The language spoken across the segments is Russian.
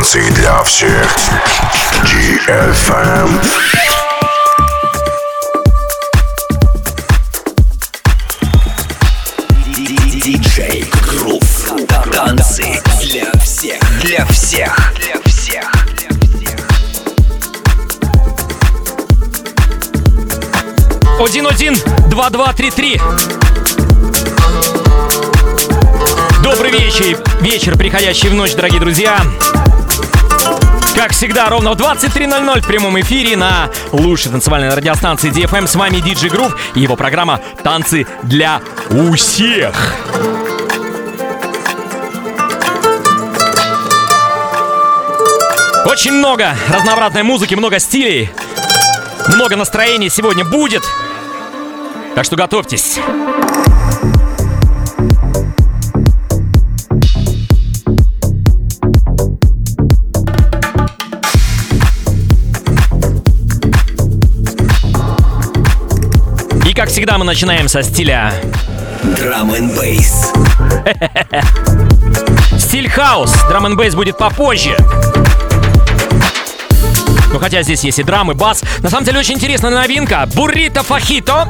Танцы для всех. GFM. Диджей Грув. Танцы для всех. Для всех. Для всех. Один-один, два-два-три-три. Добрый вечер, вечер, приходящий в ночь, дорогие друзья. Как всегда, ровно в 23.00 в прямом эфире на лучшей танцевальной радиостанции DFM с вами DJ Groove и его программа «Танцы для у всех». Очень много разнообразной музыки, много стилей, много настроений сегодня будет. Так что готовьтесь. Как всегда мы начинаем со стиля Drum and Bass. Стиль хаус. Драм н бейс будет попозже. Ну хотя здесь есть и драм, и бас. На самом деле очень интересная новинка. Буррито Фахито.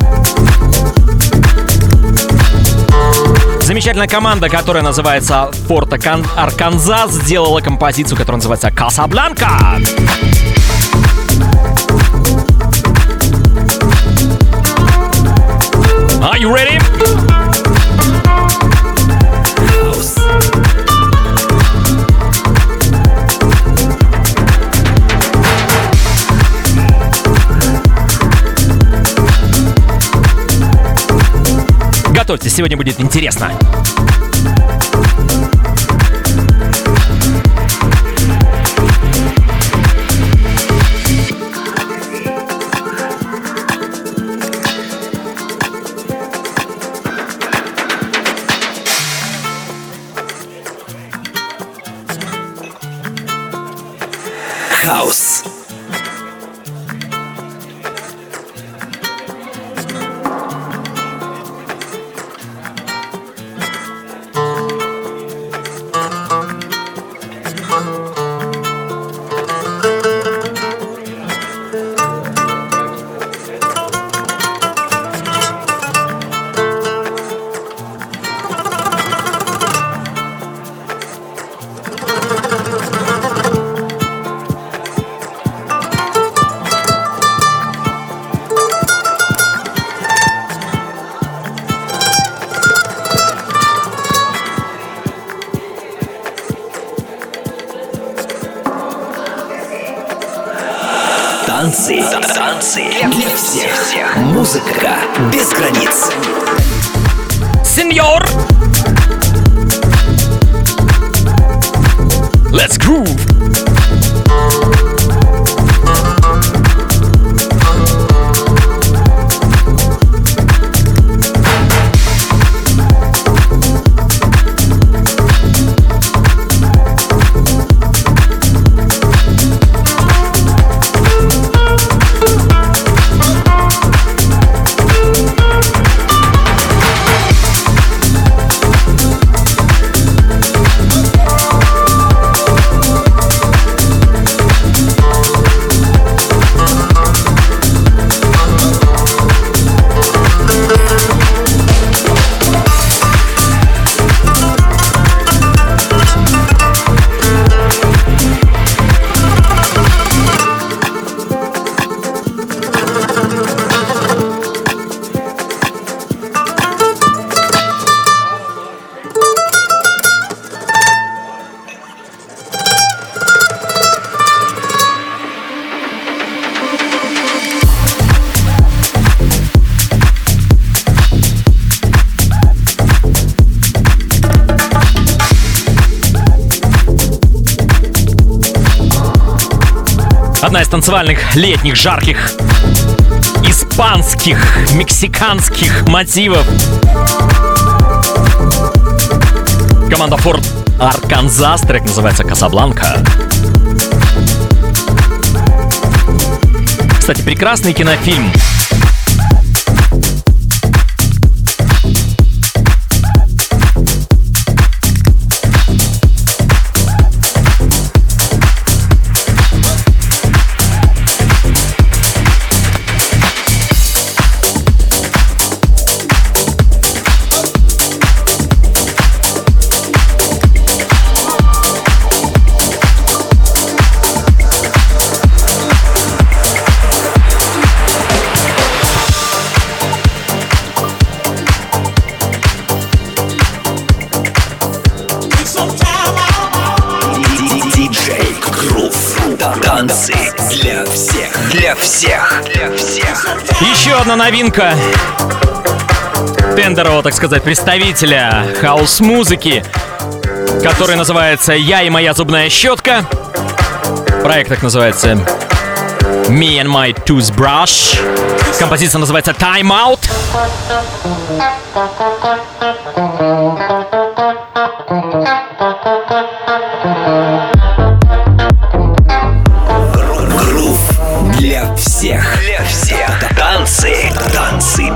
Замечательная команда, которая называется Форта Арканзас, сделала композицию, которая называется Касабланка. Are you ready? Готовьтесь, сегодня будет интересно. Танцевальных летних жарких испанских, мексиканских мотивов. Команда Форт Арканзас, трек называется «Касабланка». Кстати, прекрасный кинофильм. Танцы для всех, для всех, для всех. Еще одна новинка тендерова, так сказать, представителя хаос-музыки, который называется «Я и моя зубная щетка». Проект так называется Me and My Toothbrush. Композиция называется Time Out. Грув Танцы,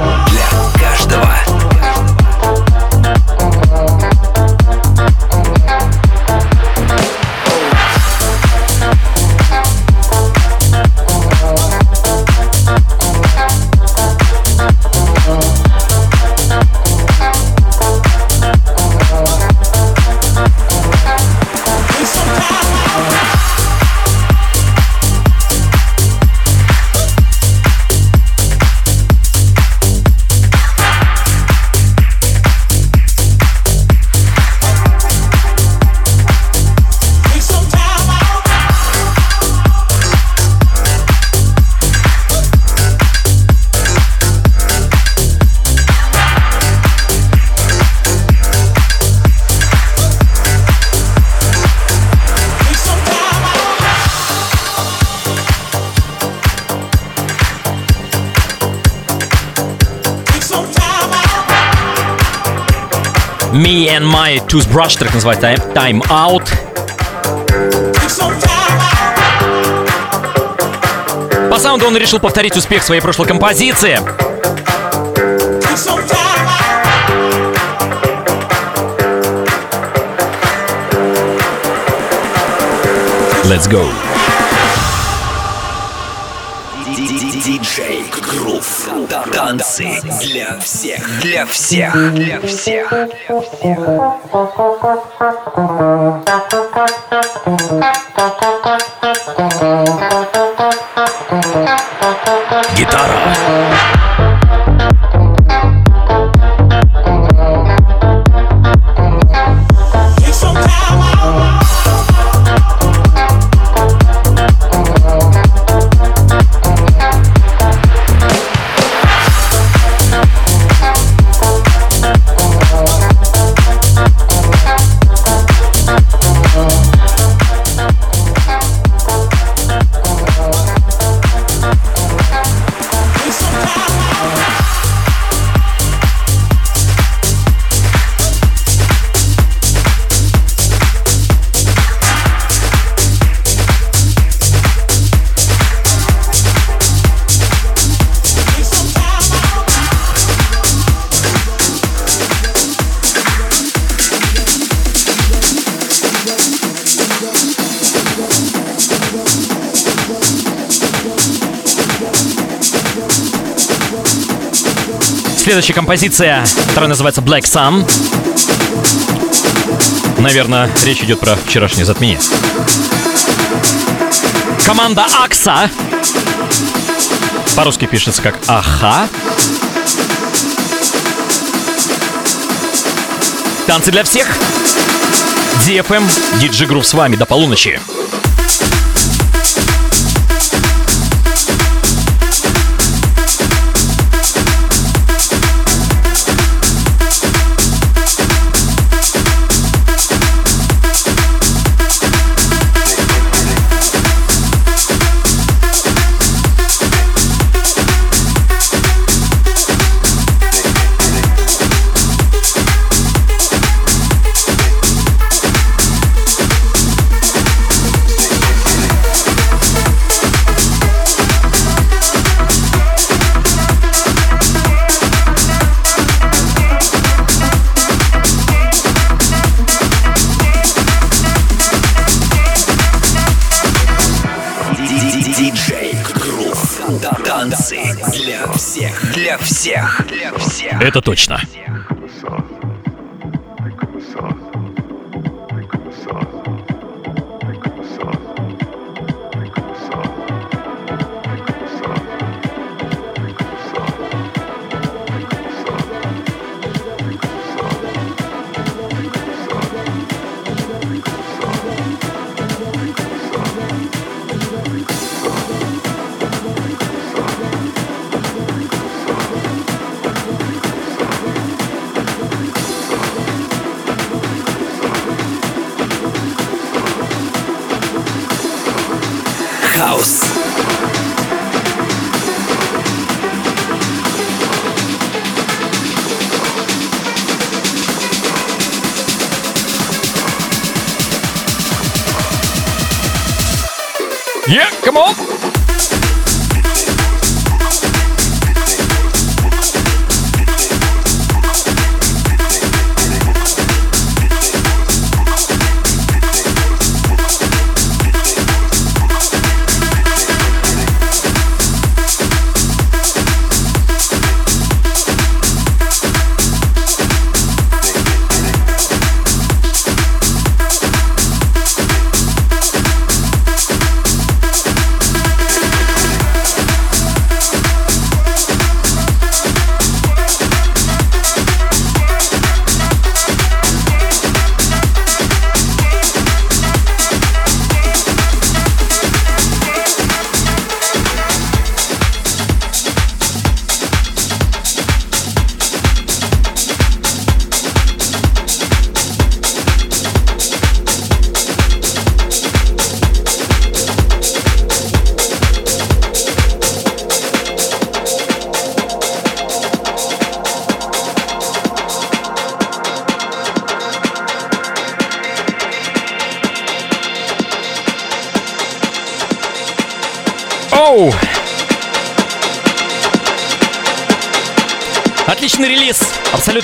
Me and My Toothbrush, трек называется Time Out. По саунду он решил повторить успех своей прошлой композиции. Let's go. Диджей Грув. Танцы для всех, для всех, для всех. Гитара. Следующая композиция, которая называется Black Sun. Наверное, речь идет про вчерашнее затмение. Команда Акса. По-русски пишется как Аха. Танцы для всех. DFM, DJ Groove с вами до полуночи. Это точно.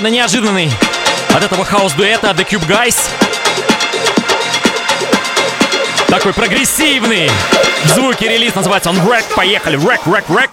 Абсолютно неожиданный от этого хаос-дуэта The Cube Guys. Такой прогрессивный в звуке релиз, называется он Wreck. Поехали, Wreck, Wreck, Wreck.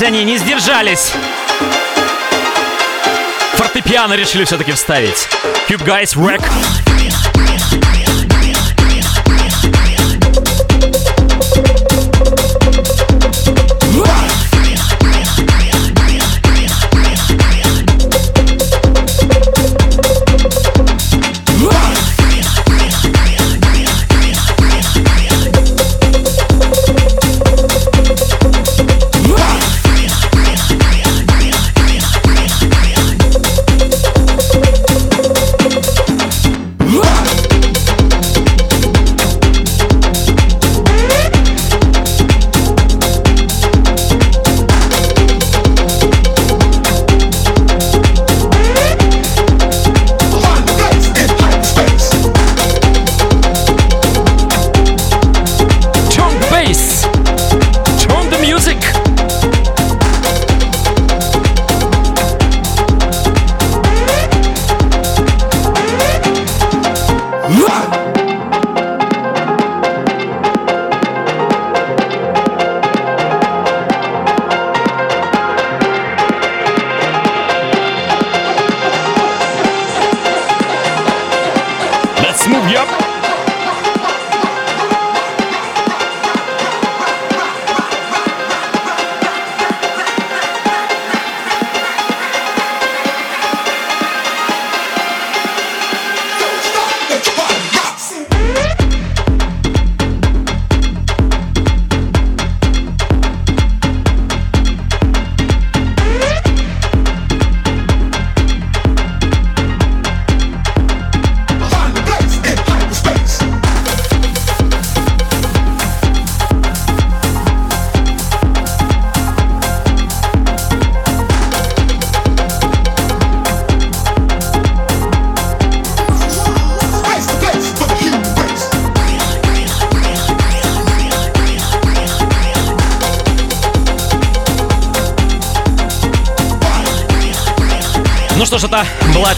Сдержались они, не сдержались. Фортепиано решили все-таки вставить. Cube Guys Wreck.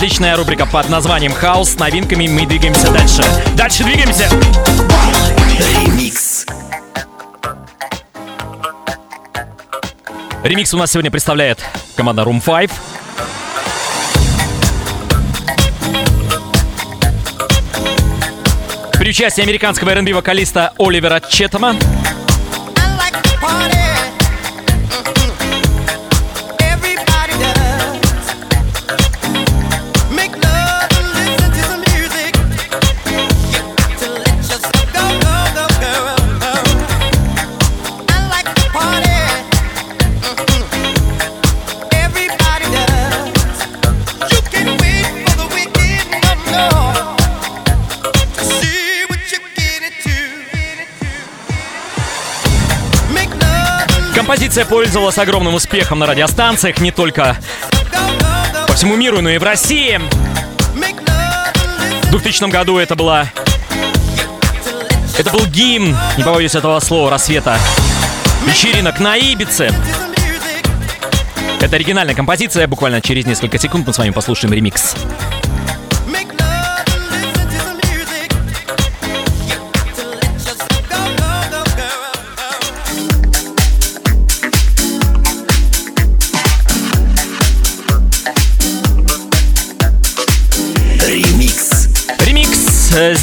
Отличная рубрика под названием «Хаус». С новинками мы двигаемся дальше. Дальше двигаемся! Ремикс. Ремикс у нас сегодня представляет команда Room 5. При участии американского R&B вокалиста Оливера Четтема. Композиция пользовалась огромным успехом на радиостанциях не только по всему миру, но и в России. В 2000 году это была... Это был гимн, не побоюсь этого слова, рассвета вечеринок на Ибице. Это оригинальная композиция, буквально через несколько секунд мы с вами послушаем ремикс.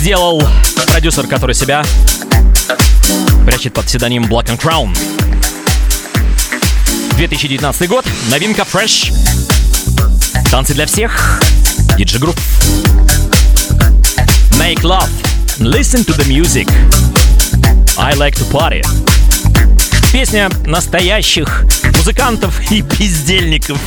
Сделал продюсер, который себя прячет под псевдонимом Black and Crown. 2019 год, новинка Fresh. Танцы для всех. DJ Group. Make love. Listen to the music. I like to party. Песня настоящих музыкантов и бездельников.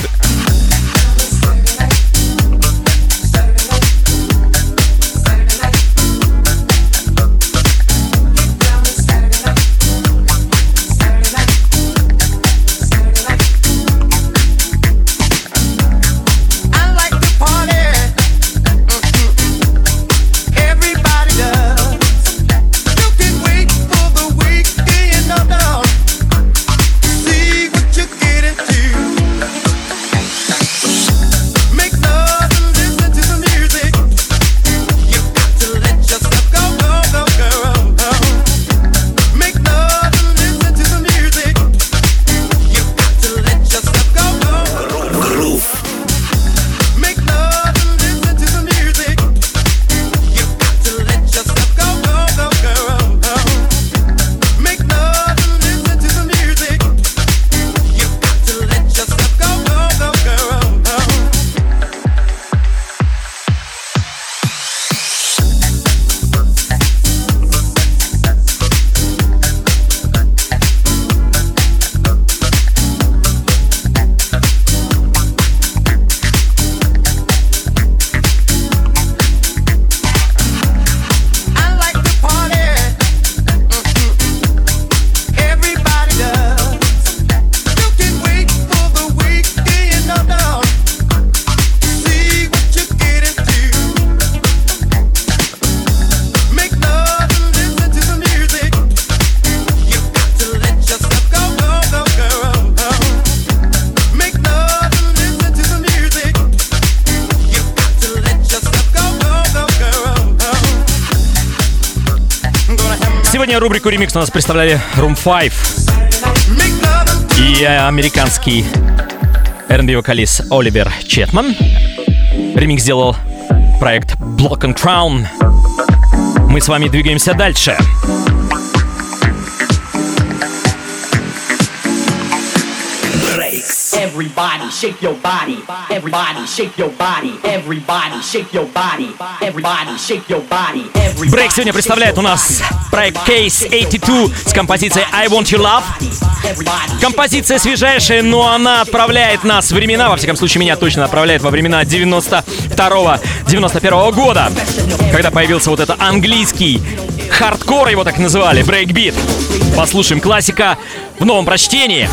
У нас представляли Room 5 и американский R&B вокалист Оливер Четман. Ремикс сделал проект Block and Crown. Мы с вами двигаемся дальше. Everybody shake your body. Everybody shake your body. Everybody shake your body. Everybody shake your body. Брейк сегодня представляет у нас проект Case 82 с композицией I Want You Love. Композиция свежайшая, но она отправляет нас в времена, во всяком случае меня точно отправляет во времена 92-91 года, когда появился вот это английский хардкор, его так называли, брейкбит. Послушаем классика в новом прочтении.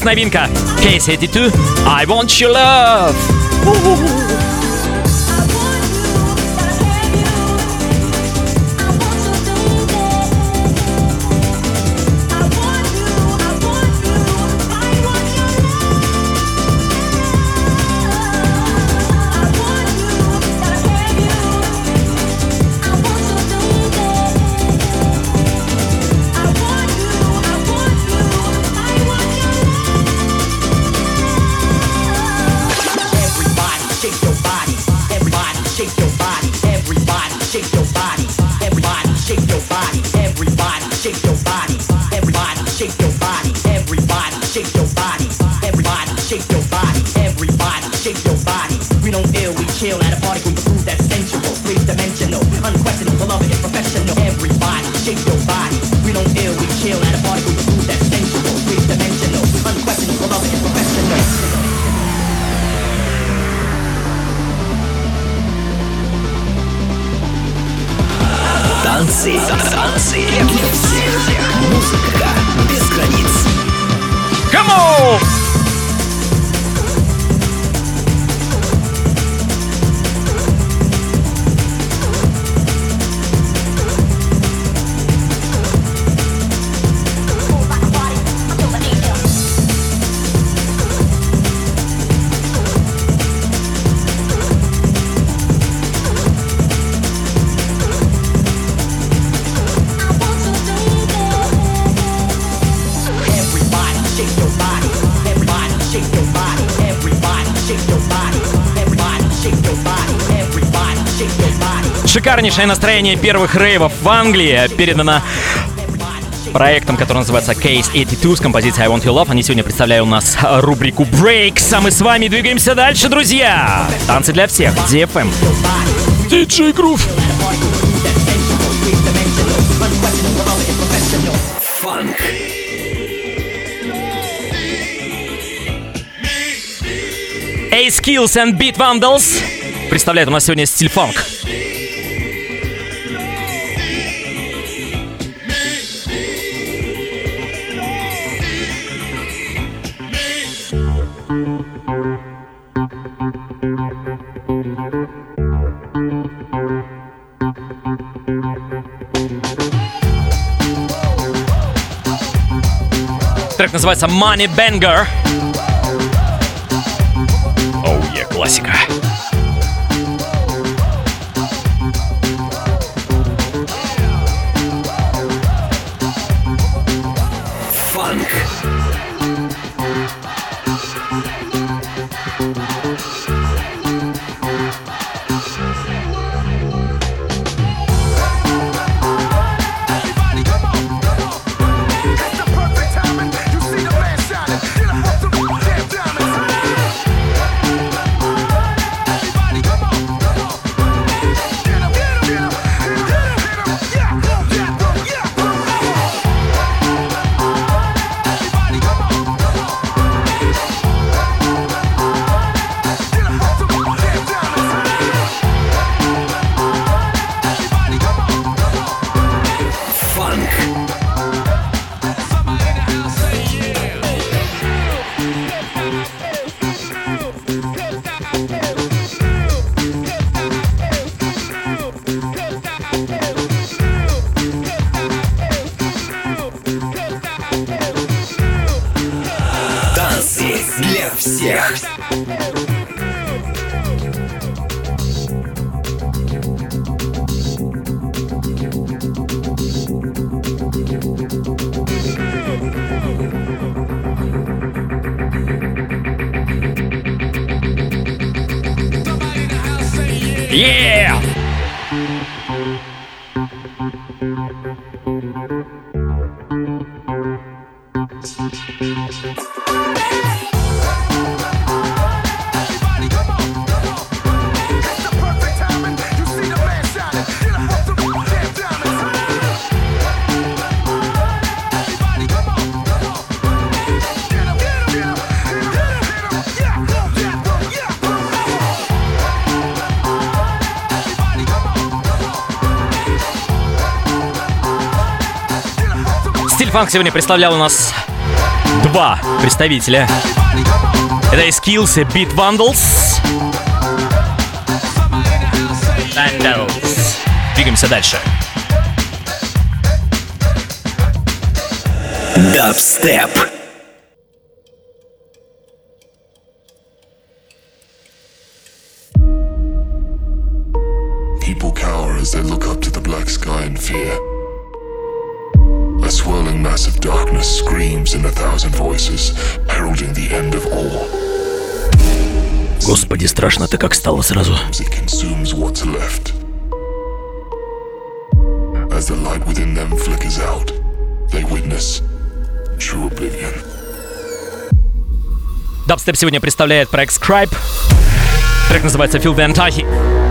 Breaks новинка. Case 82. I want your love. Шикарнейшее настроение первых рейвов в Англии передано проектом, который называется Case 82 с композицией I Want Your Love. Они сегодня представляют у нас рубрику Breaks, а мы с вами двигаемся дальше, друзья. Танцы для всех, DFM. DJ Groove. A-Skills and Beat Vandals представляет у нас сегодня стиль фанк. Называется Money Banger. Оу, oh, yeah, классика. Фанк сегодня представлял у нас два представителя. Это Skills и Beat Vandals. Vandals. Двигаемся дальше. Дабстеп. People cower as they look up to the black sky in fear. of darkness screams in a thousand voices, heralding the end of all. Господи, страшно-то как стало сразу. As it consumes what's left. As the light within them flickers out, they witness true oblivion. Дабстеп сегодня представляет проект Scribe. Трек называется Feel the Antahi.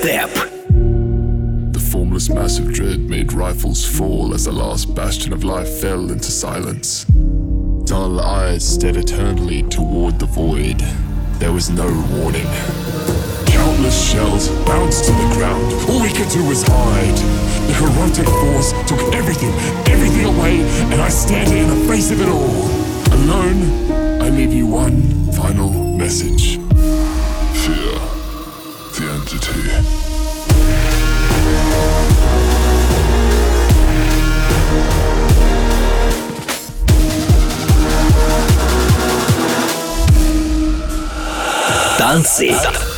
step. The formless mass of dread made rifles fall as the last bastion of life fell into silence. Dull eyes stared eternally toward the void. There was no warning. Countless shells bounced to the ground. All we could do was hide. The corrupted force took everything, everything away, and I stand here in the face of it all. Alone, I leave you one final message. Танцы.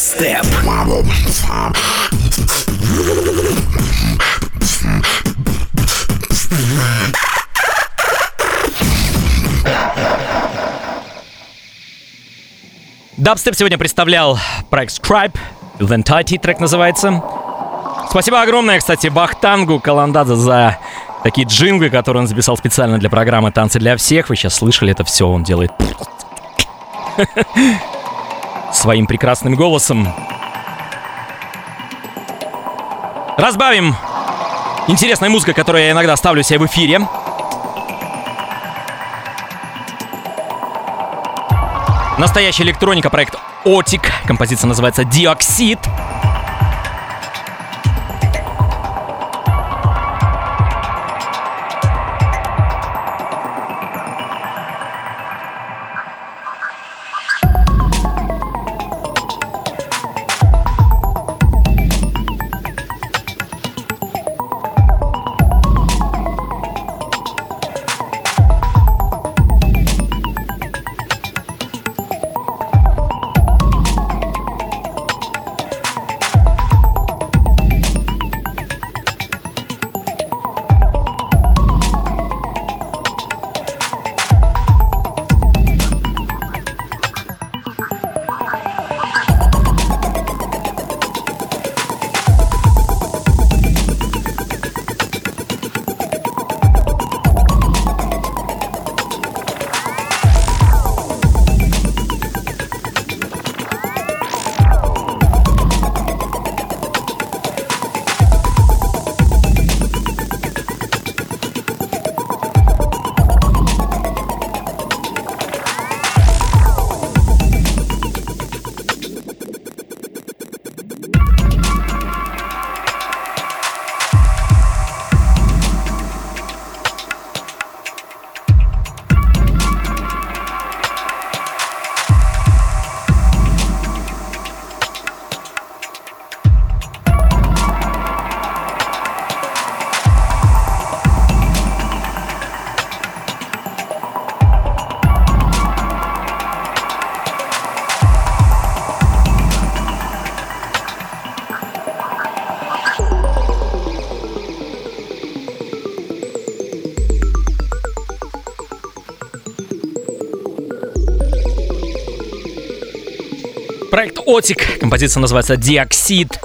Дабстеп. Дабстеп сегодня представлял проект Scribe. Ventati трек называется. Спасибо огромное, кстати, Бахтангу Каландадзе за такие джинглы, которые он записал специально для программы «Танцы для всех». Вы сейчас слышали это все, он делает своим прекрасным голосом. Разбавим интересной музыкой, которую я иногда ставлю себе в эфире. Настоящая электроника, проект Отик. Композиция называется Диоксид. Отик. Композиция называется «Диоксид».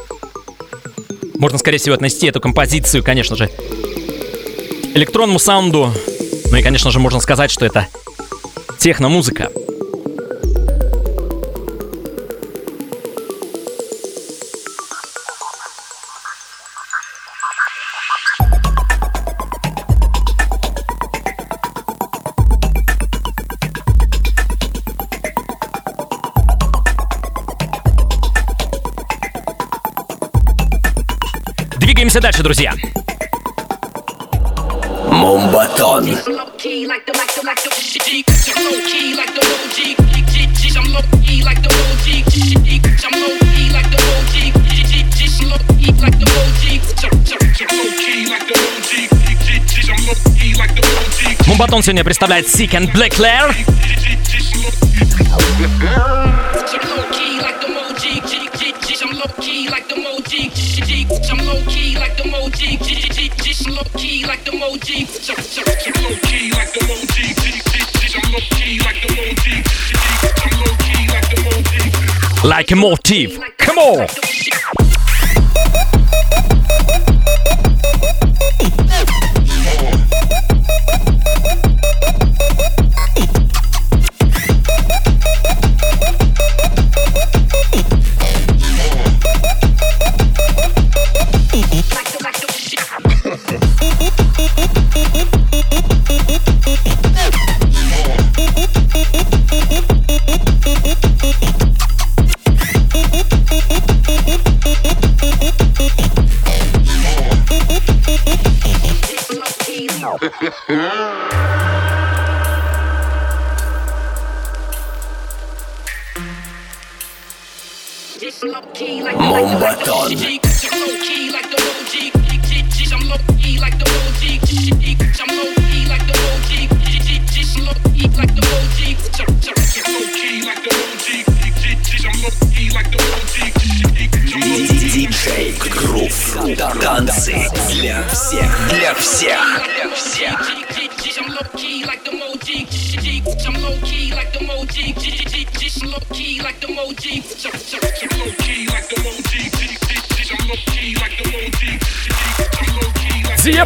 Можно, скорее всего, отнести эту композицию, конечно же, электронному саунду. Ну и, конечно же, можно сказать, что это техномузыка. Двигаемся дальше, друзья. Мумбатон. Мумбатон сегодня представляет Sick and Black Lair. like Like a motif. Come on.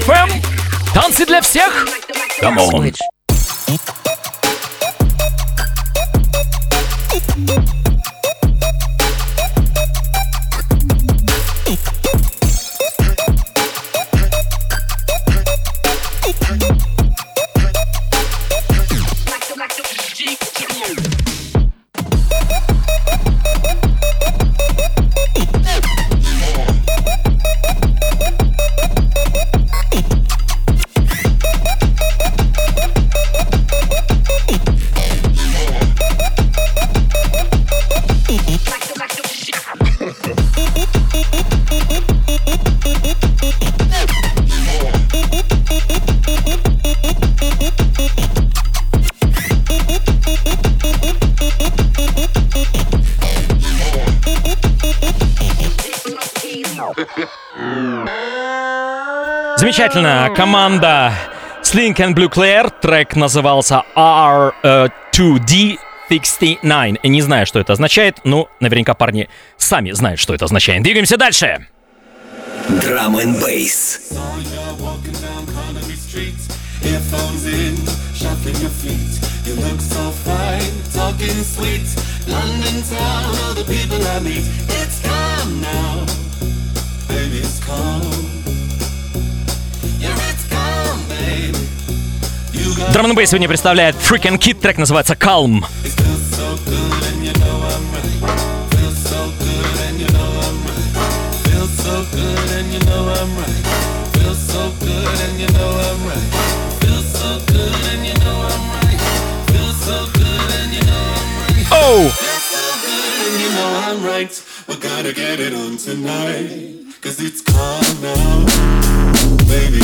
ФМ. Эм. Танцы для всех. Камон. Замечательно. Команда Slink and Blue Claire. Трек назывался R2D69. Не знаю, что это означает, но наверняка парни сами знают, что это означает. Двигаемся дальше. Drum and bass. Earphones in, shuffling your feet. You look so fine, talking sweet. London town, all the people I meet. It's calm now, baby, it's calm. Драм Бейс сегодня представляет Freaking Kid, трек называется Calm. Oh! We're gonna get it on tonight. Cause it's calm now. Baby,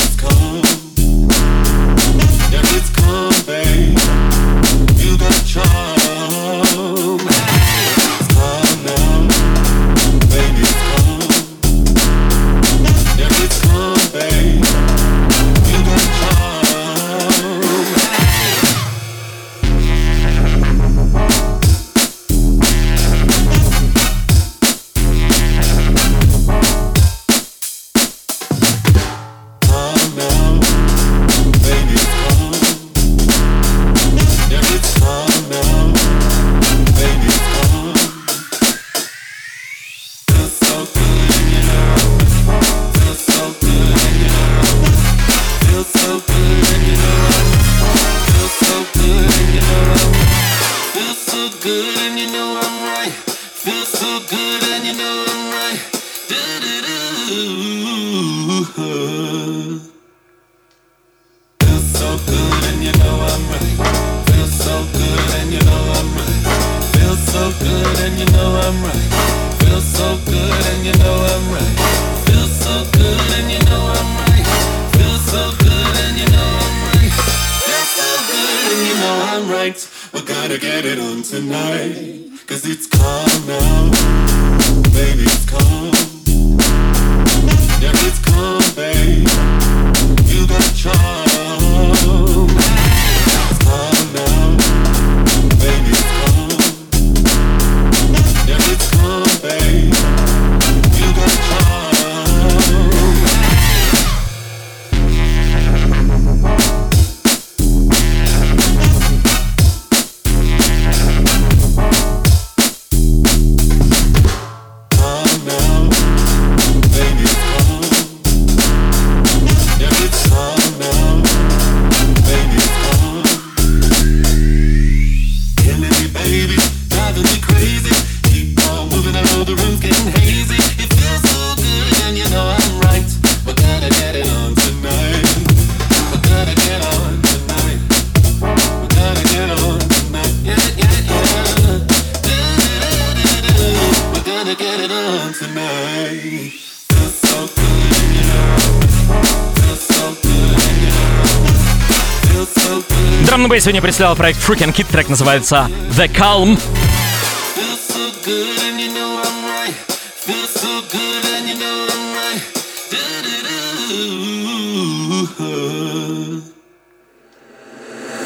сегодня представил проект Freaking Kid, трек называется The Calm.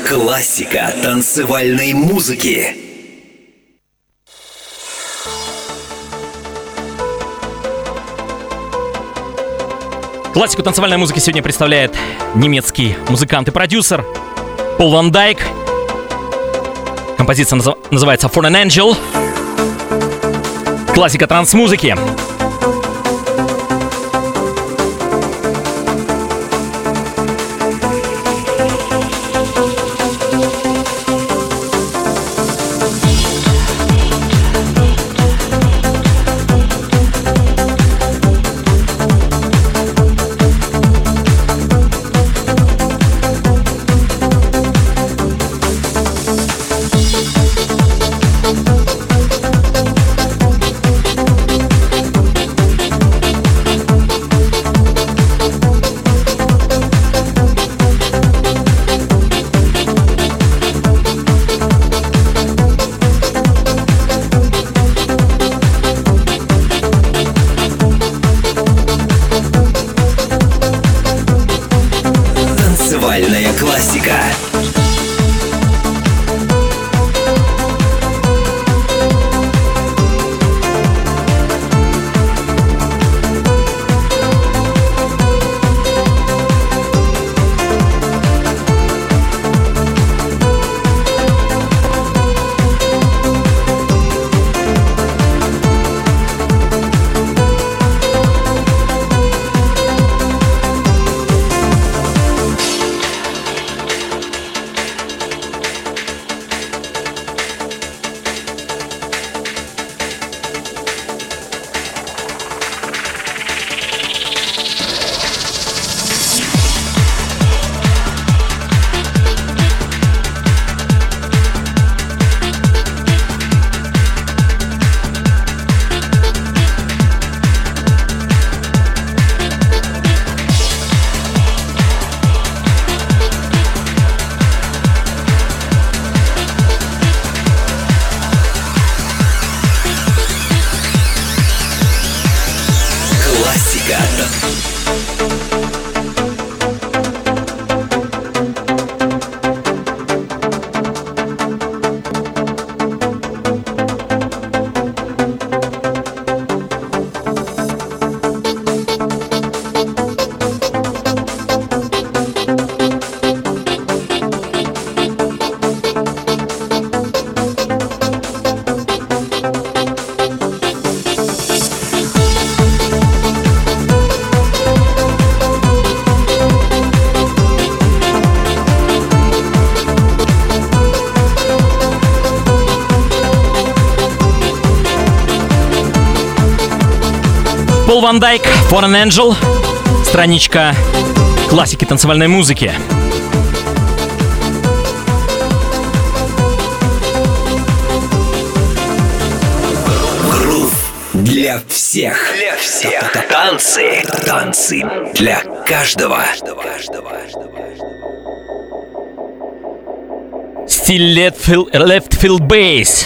Классика танцевальной музыки. Классику танцевальной музыки сегодня представляет немецкий музыкант и продюсер Пол Ван Дайк. Композиция называется For an Angel. Классика транс-музыки. Ван Дайк, For an Angel, страничка классики танцевальной музыки. Для всех. Для всех. Танцы. Танцы. Для каждого. Still left field, left field bass.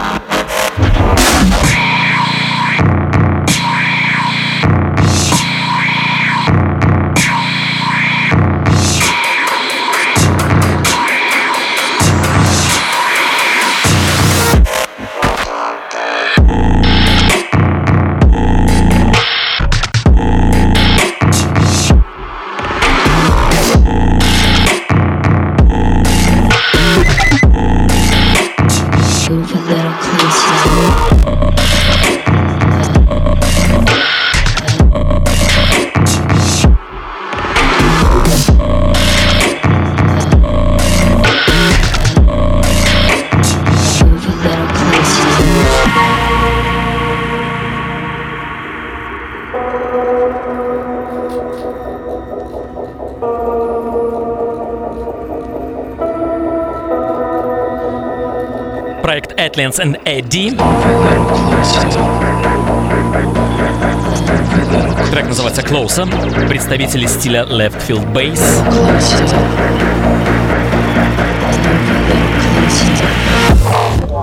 Atlantis and Eddie. Трек называется Closer. Представители стиля Left Field Bass.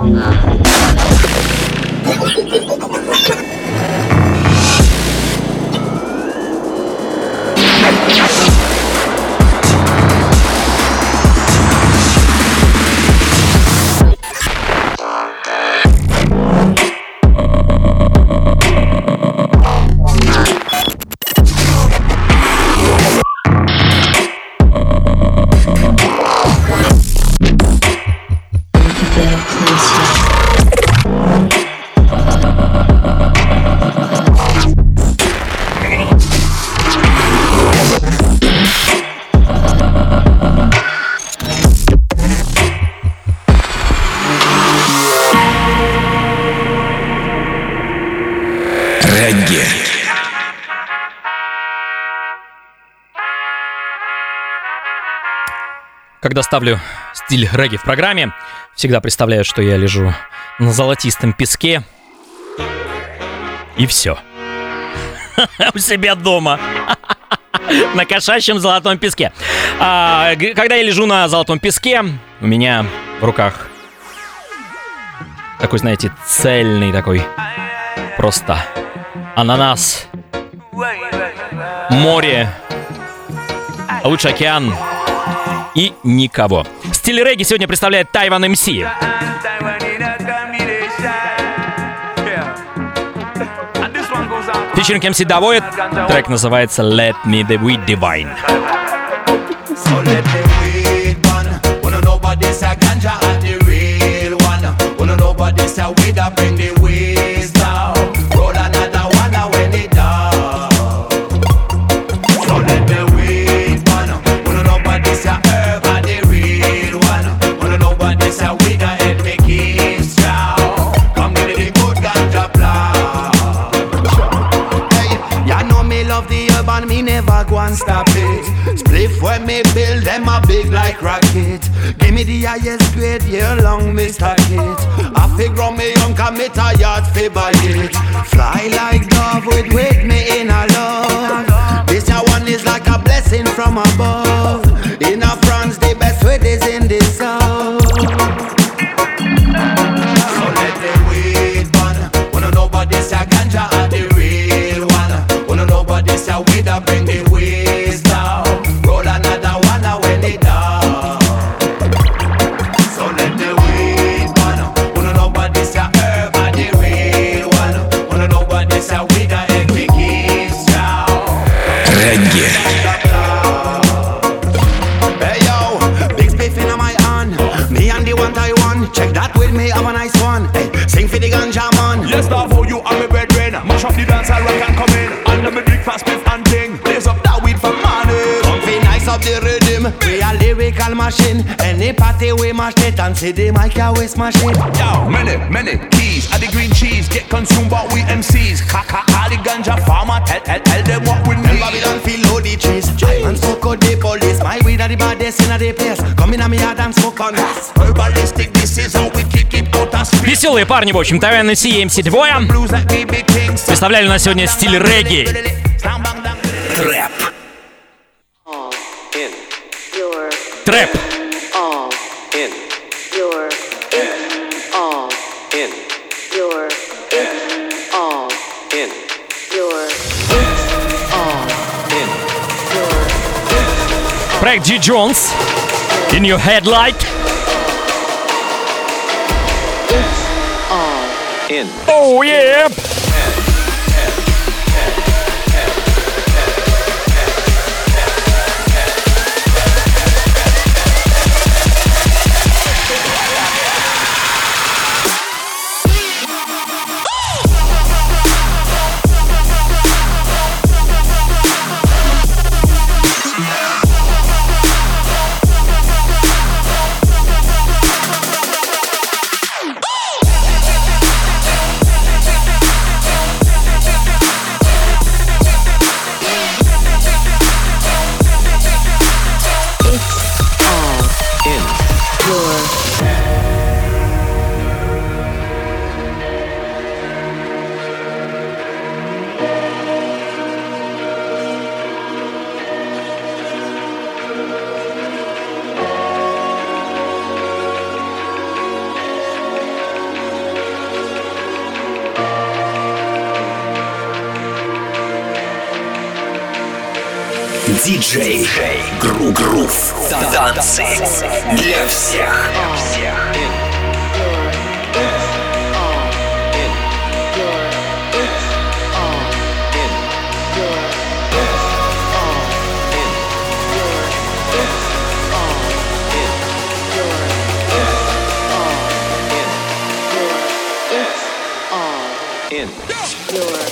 Move Ставлю стиль регги в программе, всегда представляю, что я лежу на золотистом песке. И все. У себя дома. На кошачьем золотом песке. А, когда я лежу на золотом песке, у меня в руках такой, знаете, цельный такой просто ананас. Море. А лучше океан и никого. Стиль регги сегодня представляет Тайван МС. Фичеринг МС Давоид. Трек называется Let Me The Weed Divine. This a ganja and the real one. Wanna know about this a weed that bring the highest grade, year long me stack it. I figure me young commit a yard fi buy it. Fly like dove with with me in a love. This one is like a blessing from above. We a lyrical machine. Any party we mash it and see the mic a waste machine. Yo, many, many keys. At the green cheese get consumed, but we MCs. Kaka, all the ganja farmer. Tell, tell, tell them what we Tell need. Babylon feel load the trees. And smoke out the police. My weed are the baddest in the place. Come in a me yard and smoke on us. Herbalistic, this is how we kick it out of street. Веселые парни, в общем-то, NC MC двое. Blues like we big kings. Представляли на сегодня стиль регги. Your Трэп. all in your it all in your it all in your it all in your Проект G Jones. In your headlight. all in Oh yeah. Диджей. Гру Грув. Танцы. Для всех. in your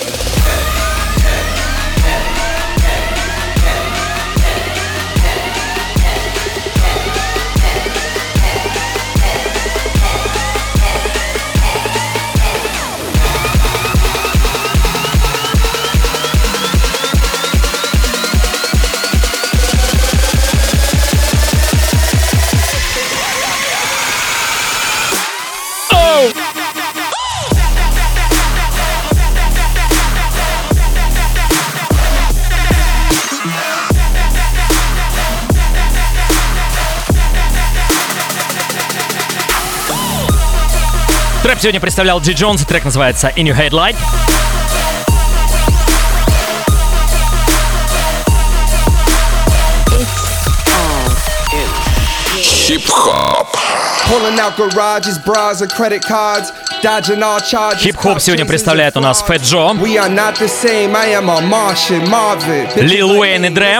Трэп сегодня представлял Джи Джонс, трек называется In Your Headlight. Pulling out garages, bras, and credit cards. Dodging all charges. Хип-хоп сегодня представляет у нас Фэт Джо. Лил Уэйн и Дре.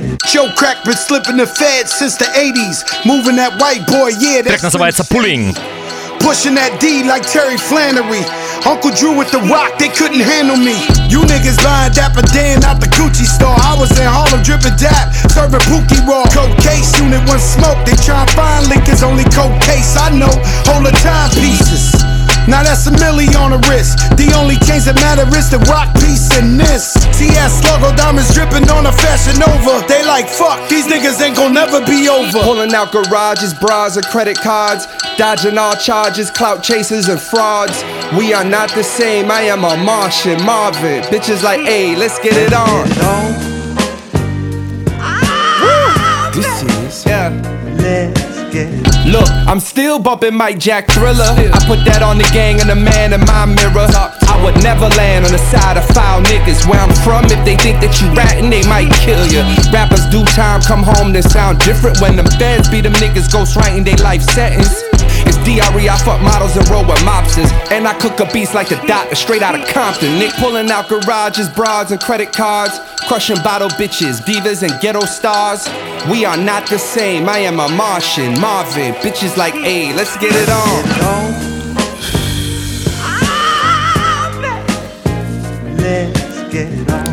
Joe Crack been slipping the fed since the 80s. Moving that white boy, yeah, Трек that's называется Pulling. pushing that D like Terry Flannery. Uncle Drew with the rock, they couldn't handle me. You niggas buying Dapper Dan out the Gucci store. I was in Harlem dripping dap, serving Pookie Raw. Coke case unit one smoke. They try and find liquors, only coke case. I know, hold the timepieces. Now that's a milli on the wrist. The only change that matter is the rock piece in this. TS logo diamonds dripping on a fashion over. They like fuck, these niggas ain't gon' never be over. Pulling out garages, bras, and credit cards. Dodging all charges, clout chasers, and frauds. We are not the same. I am a Martian, Marvin. Bitches like, hey, let's get it on. Look, I'm still bumping Mike Jack Thriller. I put that on the gang and the man in my mirror. I would never land on the side of foul niggas. Where I'm from, if they think that you ratting, they might kill you. Rappers do time, come home, then sound different. When them feds be them niggas ghost writing they life sentence. It's DRE, I fuck models and roll with mobsters. And I cook up beats like the doctor, straight out of Compton. Nick pulling out garages, broads, and credit cards. Crushing bottle bitches, divas, and ghetto stars. We are not the same. I am a Martian, Marvin. Bitches like, hey, let's get it on. Ah, let's get on. Let's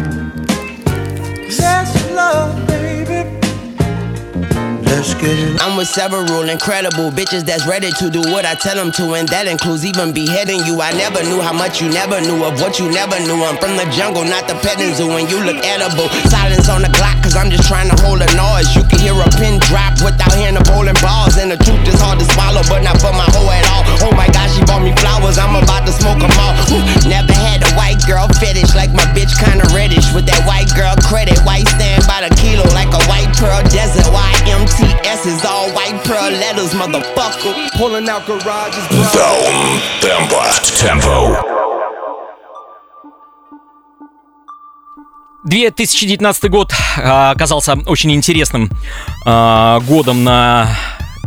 Let's get it I'm with several incredible bitches that's ready to do what I tell them to, and that includes even beheading you. I never knew how much you never knew of what you never knew. I'm from the jungle, not the petting zoo, and you look edible. Silence on the Glock, cause I'm just trying to hold a noise. You can hear a pin drop without hearing the bowling balls, and the truth is hard to swallow, but not for my hoe at all. Oh my gosh, she bought me flowers, I'm about to smoke them all. Whew, Never had a white girl fetish, like my bitch kinda reddish. With that white girl credit, white stand by the kilo, like a white pearl desert. YMTS is all white pearl letters, motherfucker. Pulling out garages, Down темпо. Темпо. 2019 год а, оказался очень интересным а, годом на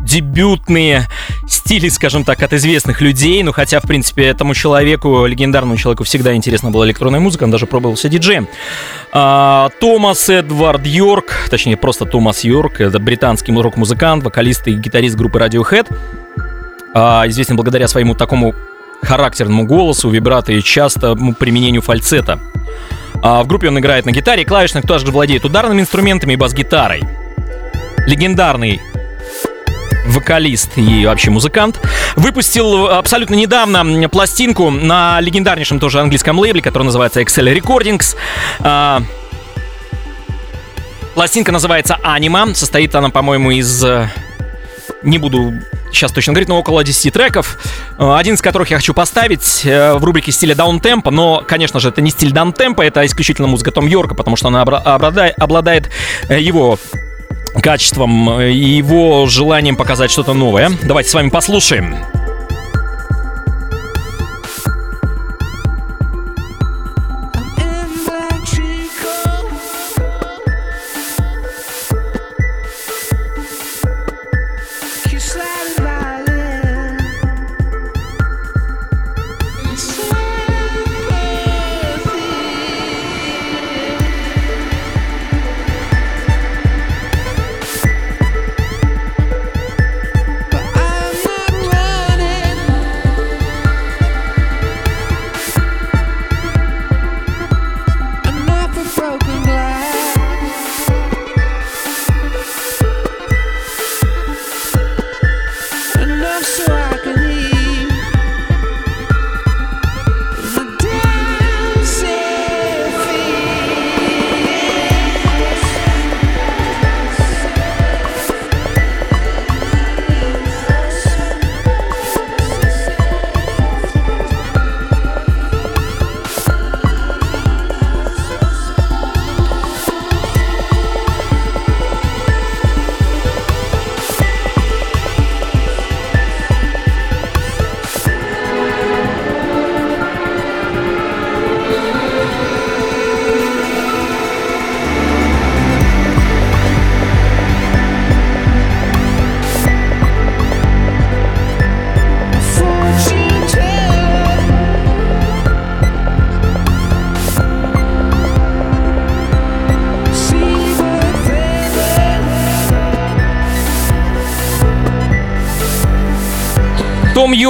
дебютные стили, скажем так, от известных людей. Ну, хотя, в принципе, этому человеку, легендарному человеку, всегда интересна была электронная музыка. Он даже пробовался диджеем. А, Томас Эдвард Йорк, точнее, просто Томас Йорк, это британский рок-музыкант, вокалист и гитарист группы Radiohead. А, известен благодаря своему такому характерному голосу, вибрато и часто применению фальцета. А, в группе он играет на гитаре, клавишных также владеет ударными инструментами и бас-гитарой. Легендарный вокалист и вообще музыкант, выпустил абсолютно недавно пластинку на легендарнейшем тоже английском лейбле, который называется Excel Recordings. А, Пластинка называется «Анима». Состоит она, по-моему, из... э, Не буду сейчас точно говорить, но около 10 треков. Э, Один из которых я хочу поставить э, в рубрике стиля даунтемпа, но, конечно же, это не стиль даунтемпа, это исключительно музыка Том Йорка, потому что она обладает, его качеством э, и его желанием показать что-то новое. Давайте с вами послушаем.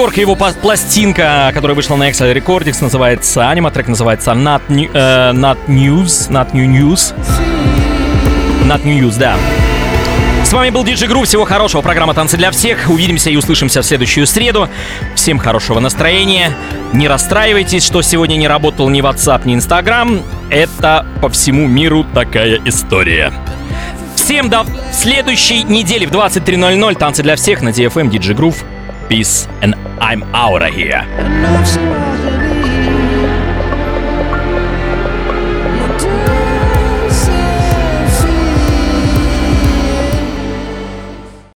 Том Йорк, его пла- пластинка, которая вышла на Excel Recordings, называется Анима, трек называется Not, New- э, Not News, Not New News. Not New News, да. С вами был Диджи Грув. Всего хорошего. Программа «Танцы для всех». Увидимся и услышимся в следующую среду. Всем хорошего настроения. Не расстраивайтесь, что сегодня не работал ни WhatsApp, ни Instagram. Это по всему миру такая история. Всем до следующей недели в 23.00. Танцы для всех на DFM Диджи Грув. Peace and I'm out of here.